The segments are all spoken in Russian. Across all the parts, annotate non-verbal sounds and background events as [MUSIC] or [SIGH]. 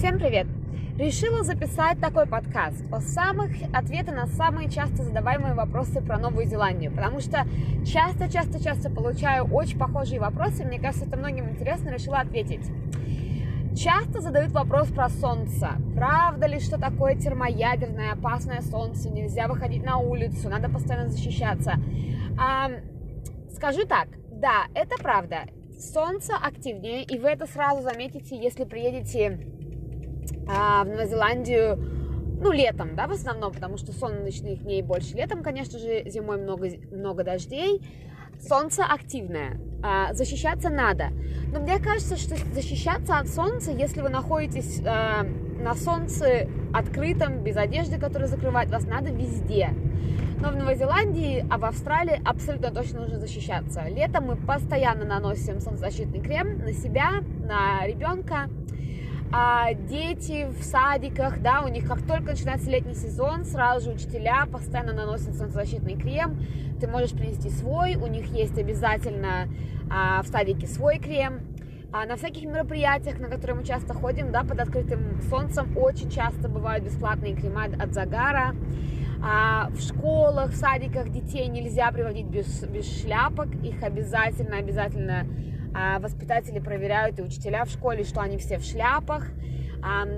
Всем привет! Решила записать такой подкаст о самых ответы на самые часто задаваемые вопросы про Новую Зеландию, потому что часто-часто-часто получаю очень похожие вопросы, мне кажется, это многим интересно, решила ответить. Часто задают вопрос про солнце. Правда ли, что такое термоядерное опасное солнце? Нельзя выходить на улицу, надо постоянно защищаться. А, скажу так, да, это правда. Солнце активнее, и вы это сразу заметите, если приедете в Новую Зеландию, ну, летом, да, в основном, потому что солнечных дней больше. Летом, конечно же, зимой много, много дождей. Солнце активное, а, защищаться надо. Но мне кажется, что защищаться от солнца, если вы находитесь а, на солнце открытом, без одежды, которая закрывает вас, надо везде. Но в Новой Зеландии, а в Австралии абсолютно точно нужно защищаться. Летом мы постоянно наносим солнцезащитный крем на себя, на ребенка, а дети в садиках, да, у них как только начинается летний сезон, сразу же учителя постоянно наносят солнцезащитный крем. Ты можешь принести свой, у них есть обязательно а, в садике свой крем. А на всяких мероприятиях, на которые мы часто ходим, да, под открытым солнцем, очень часто бывают бесплатные крема от загара. А в школах, в садиках детей нельзя приводить без, без шляпок, их обязательно, обязательно а воспитатели проверяют и учителя в школе, что они все в шляпах,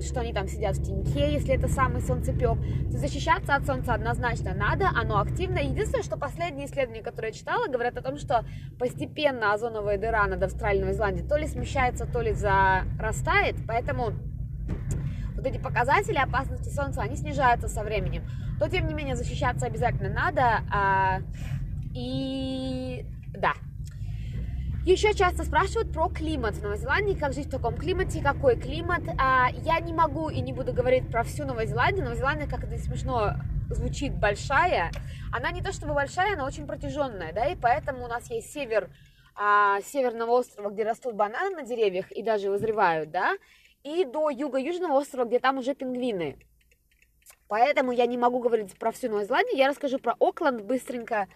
что они там сидят в теньке, если это самый солнцепек. То защищаться от солнца однозначно надо, оно активно. Единственное, что последние исследования, которые я читала, говорят о том, что постепенно озоновая дыра над Австралией и Новой Зеландией то ли смещается, то ли зарастает, поэтому вот эти показатели опасности солнца, они снижаются со временем. Но, тем не менее, защищаться обязательно надо. А, и да, еще часто спрашивают про климат в Новой Зеландии, как жить в таком климате, какой климат. А, я не могу и не буду говорить про всю Новую Зеландию. Новая Зеландия, как это смешно звучит, большая. Она не то чтобы большая, она очень протяженная, да, и поэтому у нас есть север а, северного острова, где растут бананы на деревьях и даже вызревают, да, и до юга-южного острова, где там уже пингвины. Поэтому я не могу говорить про всю Новую Зеландию, я расскажу про Окленд быстренько.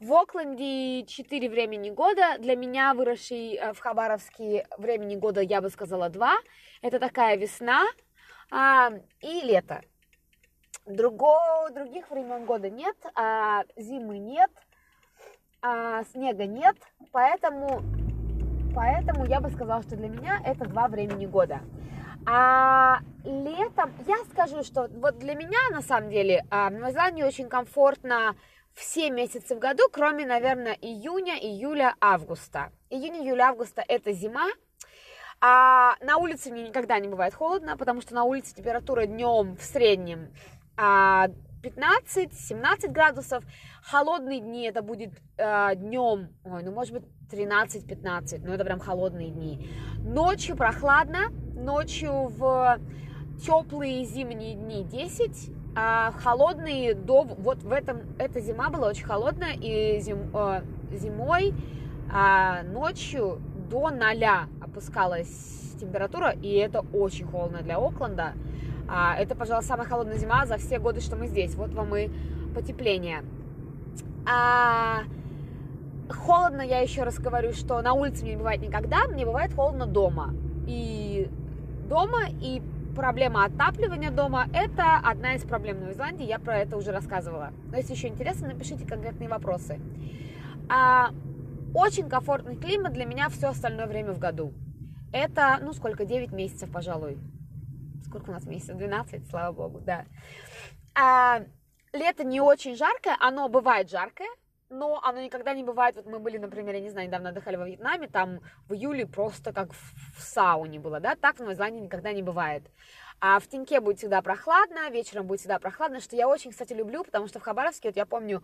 В Окленде 4 времени года. Для меня, выросший э, в Хабаровске, времени года, я бы сказала, 2. Это такая весна а, и лето. Друго, других времен года нет, а, зимы нет, а, снега нет, поэтому, поэтому я бы сказала, что для меня это два времени года. А летом я скажу, что вот для меня на самом деле а, в Новой Зеландии очень комфортно все месяцы в году, кроме, наверное, июня, июля, августа. Июнь, июль, августа – это зима, а на улице мне никогда не бывает холодно, потому что на улице температура днем в среднем 15-17 а, градусов. Холодные дни это будет э, днем, ой, ну может быть 13-15, но это прям холодные дни. Ночью прохладно, ночью в теплые зимние дни 10, а холодные до вот в этом эта зима была очень холодная и зим, э, зимой а ночью до ноля опускалась температура и это очень холодно для Окленда. А, это, пожалуй, самая холодная зима за все годы, что мы здесь. Вот вам и потепление. А, холодно, я еще раз говорю, что на улице мне не бывает никогда, мне бывает холодно дома. И дома, и проблема отапливания дома – это одна из проблем Новой Зеландии, я про это уже рассказывала. Но если еще интересно, напишите конкретные вопросы. А, очень комфортный климат для меня все остальное время в году. Это, ну, сколько, 9 месяцев, пожалуй. Сколько у нас месяцев? 12, слава богу, да. А, лето не очень жаркое, оно бывает жаркое, но оно никогда не бывает, вот мы были, например, я не знаю, недавно отдыхали во Вьетнаме, там в июле просто как в сауне было, да, так в Новой Зеландии никогда не бывает. А в Тиньке будет всегда прохладно, вечером будет всегда прохладно, что я очень, кстати, люблю, потому что в Хабаровске, вот я помню,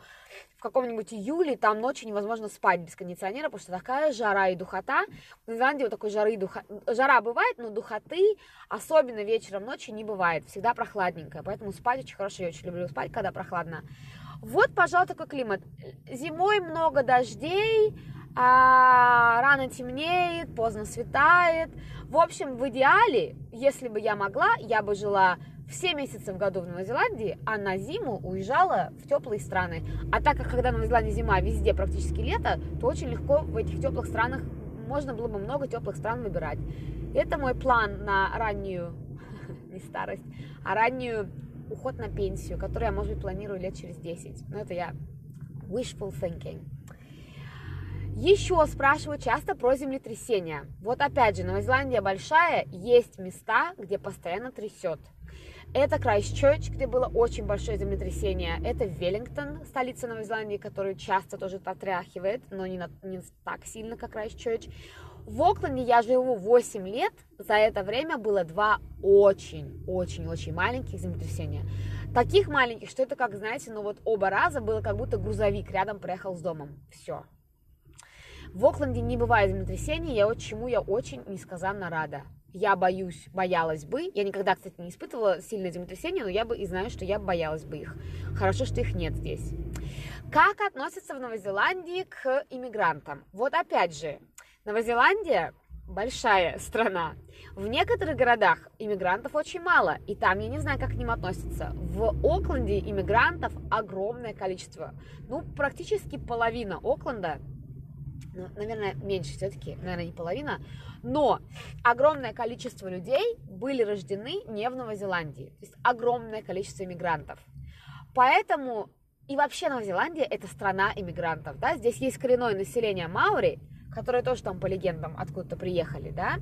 в каком-нибудь июле там ночью невозможно спать без кондиционера, потому что такая жара и духота. В Новой вот такой жары и духа... Жара бывает, но духоты, особенно вечером, ночью не бывает, всегда прохладненько, поэтому спать очень хорошо, я очень люблю спать, когда прохладно. Вот, пожалуй, такой климат. Зимой много дождей, а рано темнеет, поздно светает. В общем, в идеале, если бы я могла, я бы жила все месяцы в году в Новой Зеландии, а на зиму уезжала в теплые страны. А так как когда в Новой Зеландии зима, везде практически лето, то очень легко в этих теплых странах можно было бы много теплых стран выбирать. Это мой план на раннюю [LAUGHS] не старость, а раннюю уход на пенсию, которую я, может быть, планирую лет через 10. Но это я wishful thinking. Еще спрашивают часто про землетрясения. Вот опять же, Новая Зеландия большая, есть места, где постоянно трясет. Это Крайстчерч, где было очень большое землетрясение. Это Веллингтон, столица Новой Зеландии, которую часто тоже потряхивает, но не, на, не так сильно, как Крайстчерч. В Окленде я живу 8 лет. За это время было два очень-очень-очень маленьких землетрясения. Таких маленьких, что это, как знаете, ну вот оба раза было как будто грузовик рядом проехал с домом. Все. В Окленде не бывает землетрясений, я чему я очень несказанно рада. Я боюсь, боялась бы. Я никогда, кстати, не испытывала сильное землетрясение, но я бы и знаю, что я боялась бы их. Хорошо, что их нет здесь. Как относятся в Новой Зеландии к иммигрантам? Вот опять же, Новая Зеландия большая страна. В некоторых городах иммигрантов очень мало, и там я не знаю, как к ним относятся. В Окленде иммигрантов огромное количество. Ну, практически половина Окленда ну, наверное, меньше все-таки, наверное, не половина, но огромное количество людей были рождены не в Новой Зеландии, то есть огромное количество иммигрантов. Поэтому и вообще Новая Зеландия это страна иммигрантов, да, здесь есть коренное население Маури, которые тоже там по легендам откуда-то приехали, да,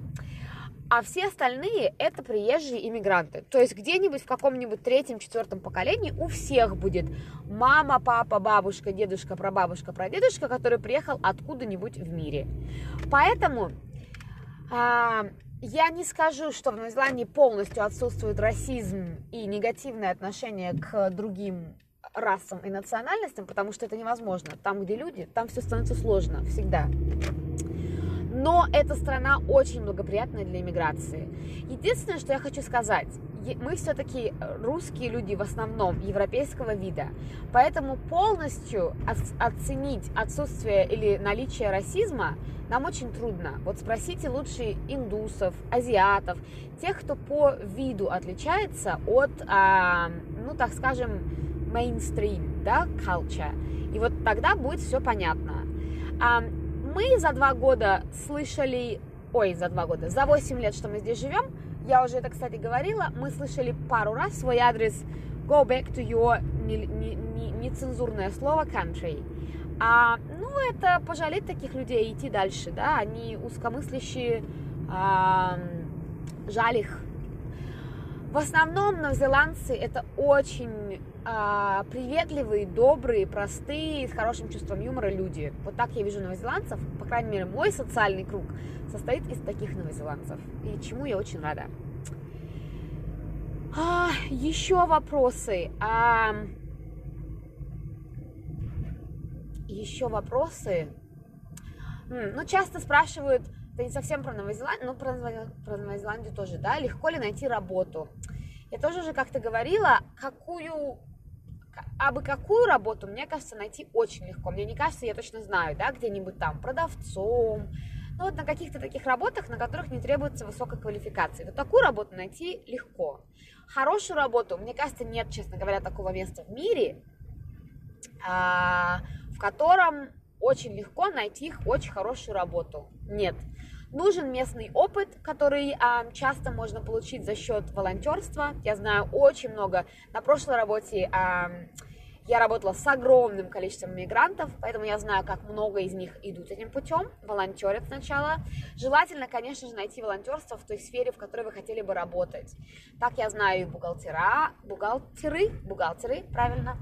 а все остальные это приезжие иммигранты. То есть где-нибудь в каком-нибудь третьем, четвертом поколении у всех будет мама, папа, бабушка, дедушка, прабабушка, прадедушка, который приехал откуда-нибудь в мире. Поэтому а, я не скажу, что в Новой Зеландии полностью отсутствует расизм и негативное отношение к другим расам и национальностям, потому что это невозможно. Там, где люди, там все становится сложно, всегда. Но эта страна очень благоприятная для иммиграции. Единственное, что я хочу сказать, мы все-таки русские люди в основном европейского вида, поэтому полностью оценить отсутствие или наличие расизма нам очень трудно. Вот спросите лучше индусов, азиатов, тех, кто по виду отличается от, а, ну так скажем, mainstream, да, culture. И вот тогда будет все понятно. Мы за два года слышали, ой, за два года, за восемь лет, что мы здесь живем, я уже это, кстати, говорила, мы слышали пару раз свой адрес go back to your нецензурное слово country. А, ну, это пожалеть таких людей идти дальше, да, они узкомыслящие, а, жаль их. В основном новозеландцы это очень а, приветливые, добрые, простые, с хорошим чувством юмора люди. Вот так я вижу новозеландцев. По крайней мере, мой социальный круг состоит из таких новозеландцев. И чему я очень рада. А, еще вопросы. А, еще вопросы. Ну, часто спрашивают, это не совсем про Новозеландию, но про, про Новозеландию тоже, да, легко ли найти работу. Я тоже уже как-то говорила, какую а бы какую работу, мне кажется, найти очень легко. Мне не кажется, я точно знаю, да, где-нибудь там продавцом, ну вот на каких-то таких работах, на которых не требуется высокой квалификации. Вот такую работу найти легко. Хорошую работу, мне кажется, нет, честно говоря, такого места в мире, а, в котором очень легко найти очень хорошую работу. Нет. Нужен местный опыт, который а, часто можно получить за счет волонтерства. Я знаю очень много. На прошлой работе а, я работала с огромным количеством мигрантов, поэтому я знаю, как много из них идут этим путем, волонтерят сначала. Желательно, конечно же, найти волонтерство в той сфере, в которой вы хотели бы работать. Так я знаю и бухгалтера, бухгалтеры, бухгалтеры, правильно,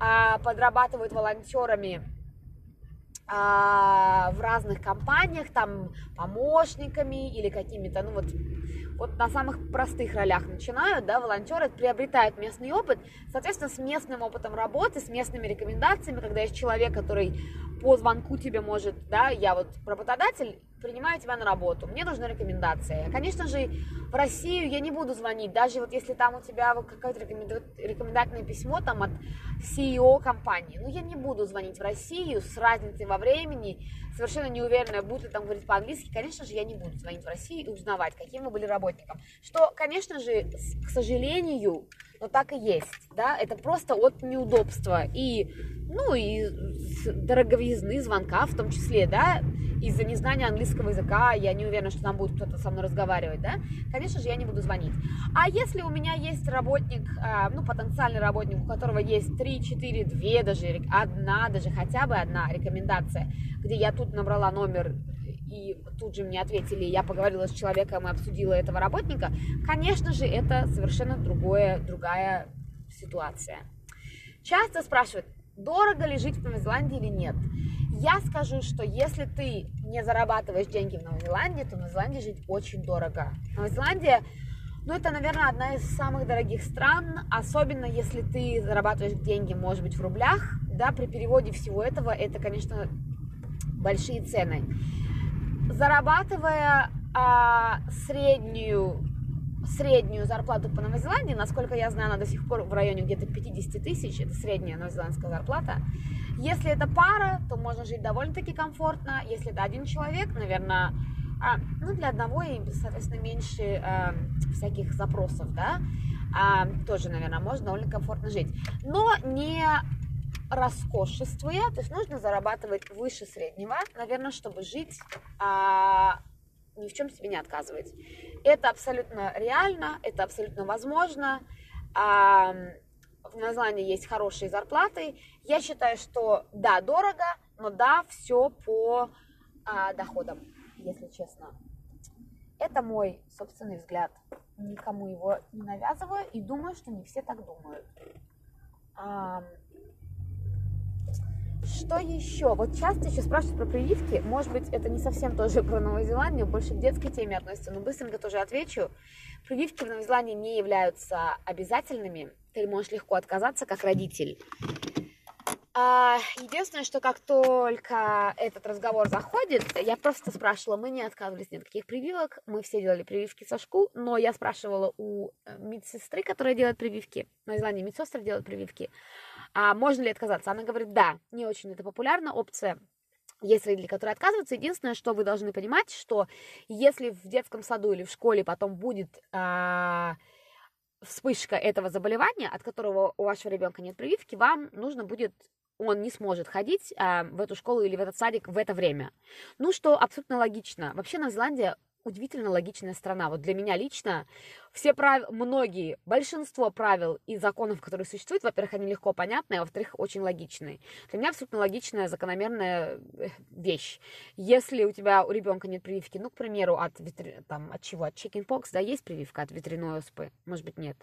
а, подрабатывают волонтерами в разных компаниях, там, помощниками или какими-то, ну вот, вот на самых простых ролях начинают, да, волонтеры приобретают местный опыт, соответственно, с местным опытом работы, с местными рекомендациями, когда есть человек, который по звонку тебе может, да, я вот работодатель, принимаю тебя на работу, мне нужна рекомендация. Конечно же, в Россию я не буду звонить, даже вот если там у тебя какое-то рекомендательное письмо там от CEO компании, ну я не буду звонить в Россию с разницей во времени, совершенно не уверена, будет ли там говорить по-английски, конечно же, я не буду звонить в Россию и узнавать, каким вы были работником. Что, конечно же, к сожалению, но так и есть, да, это просто от неудобства и, ну, и дороговизны звонка в том числе, да, из-за незнания английского языка, я не уверена, что там будет кто-то со мной разговаривать, да, конечно же, я не буду звонить. А если у меня есть работник, а, ну, потенциальный работник, у которого есть 3, 4, 2 даже, одна, даже хотя бы одна рекомендация, где я тут набрала номер и тут же мне ответили, я поговорила с человеком и обсудила этого работника, конечно же, это совершенно другое, другая ситуация. Часто спрашивают, дорого ли жить в Новой Зеландии или нет. Я скажу, что если ты не зарабатываешь деньги в Новой Зеландии, то в Новой Зеландии жить очень дорого. Новая Зеландия, ну, это, наверное, одна из самых дорогих стран, особенно если ты зарабатываешь деньги, может быть, в рублях, да, при переводе всего этого, это, конечно, большие цены зарабатывая а, среднюю среднюю зарплату по Новой Зеландии, насколько я знаю, она до сих пор в районе где-то 50 тысяч, это средняя новозеландская зарплата. Если это пара, то можно жить довольно-таки комфортно. Если это один человек, наверное, а, ну, для одного и, соответственно, меньше а, всяких запросов, да, а, тоже, наверное, можно довольно комфортно жить. Но не роскошествуя, то есть нужно зарабатывать выше среднего, наверное, чтобы жить, а, ни в чем себе не отказывать. Это абсолютно реально, это абсолютно возможно. А, в Новой есть хорошие зарплаты. Я считаю, что да, дорого, но да, все по а, доходам, если честно. Это мой собственный взгляд. Никому его не навязываю и думаю, что не все так думают. А, что еще? Вот часто еще спрашивают про прививки. Может быть, это не совсем тоже про Новую Зеландию, больше к детской теме относится, но быстренько тоже отвечу. Прививки в Новой Зеландии не являются обязательными. Ты можешь легко отказаться как родитель. А, единственное, что как только этот разговор заходит, я просто спрашивала, мы не отказывались ни от каких прививок, мы все делали прививки со школ, но я спрашивала у э, медсестры, которая делает прививки, в Новой Зеландии медсестры делают прививки, а можно ли отказаться? Она говорит, да, не очень это популярна опция. Есть родители, которые отказываются. Единственное, что вы должны понимать, что если в детском саду или в школе потом будет а, вспышка этого заболевания, от которого у вашего ребенка нет прививки, вам нужно будет он не сможет ходить а, в эту школу или в этот садик в это время. Ну, что абсолютно логично. Вообще, Новая Зеландия удивительно логичная страна. Вот для меня лично все правила, многие, большинство правил и законов, которые существуют, во-первых, они легко понятны, а во-вторых, очень логичные. Для меня абсолютно логичная, закономерная э, вещь. Если у тебя у ребенка нет прививки, ну, к примеру, от, ветер... там, от чего? От chickenpox, да, есть прививка от ветряной оспы? Может быть, нет.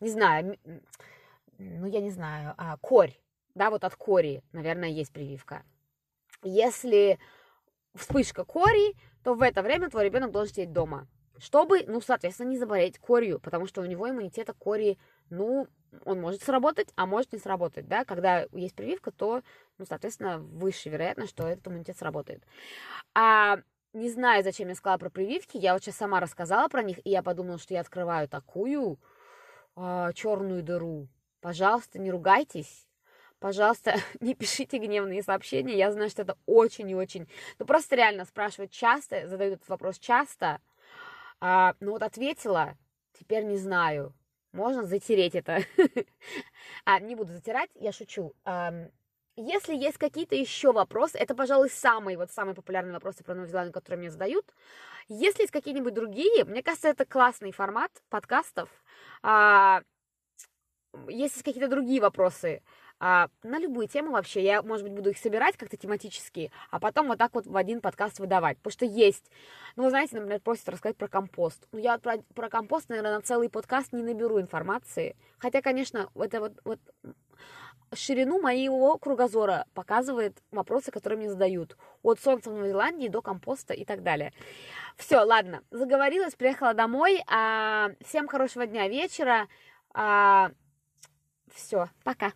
Не знаю, ну, я не знаю, а, корь, да, вот от кори, наверное, есть прививка. Если вспышка кори, то в это время твой ребенок должен сидеть дома, чтобы, ну, соответственно, не заболеть корью, потому что у него иммунитета кори, ну, он может сработать, а может не сработать, да, когда есть прививка, то, ну, соответственно, выше вероятность, что этот иммунитет сработает. А не знаю, зачем я сказала про прививки, я вот сейчас сама рассказала про них, и я подумала, что я открываю такую а, черную дыру. Пожалуйста, не ругайтесь, пожалуйста, [LAUGHS] не пишите гневные сообщения. Я знаю, что это очень и очень... Ну, просто реально спрашивают часто, задают этот вопрос часто. А, ну, вот ответила, теперь не знаю. Можно затереть это. [LAUGHS] а, не буду затирать, я шучу. Если есть какие-то еще вопросы, это, пожалуй, самые, вот самые популярные вопросы про Новую Зеландию, которые мне задают. Если есть какие-нибудь другие, мне кажется, это классный формат подкастов. А, если есть какие-то другие вопросы, а, на любую тему вообще. Я, может быть, буду их собирать как-то тематически, а потом вот так вот в один подкаст выдавать. Потому что есть, ну, вы знаете, например, просят рассказать про компост. Ну, я про, про компост, наверное, на целый подкаст не наберу информации. Хотя, конечно, это вот, вот ширину моего кругозора показывает вопросы, которые мне задают. От солнца в Новой Зеландии до компоста и так далее. Все, ладно, заговорилась, приехала домой. А, всем хорошего дня, вечера. А, все, пока.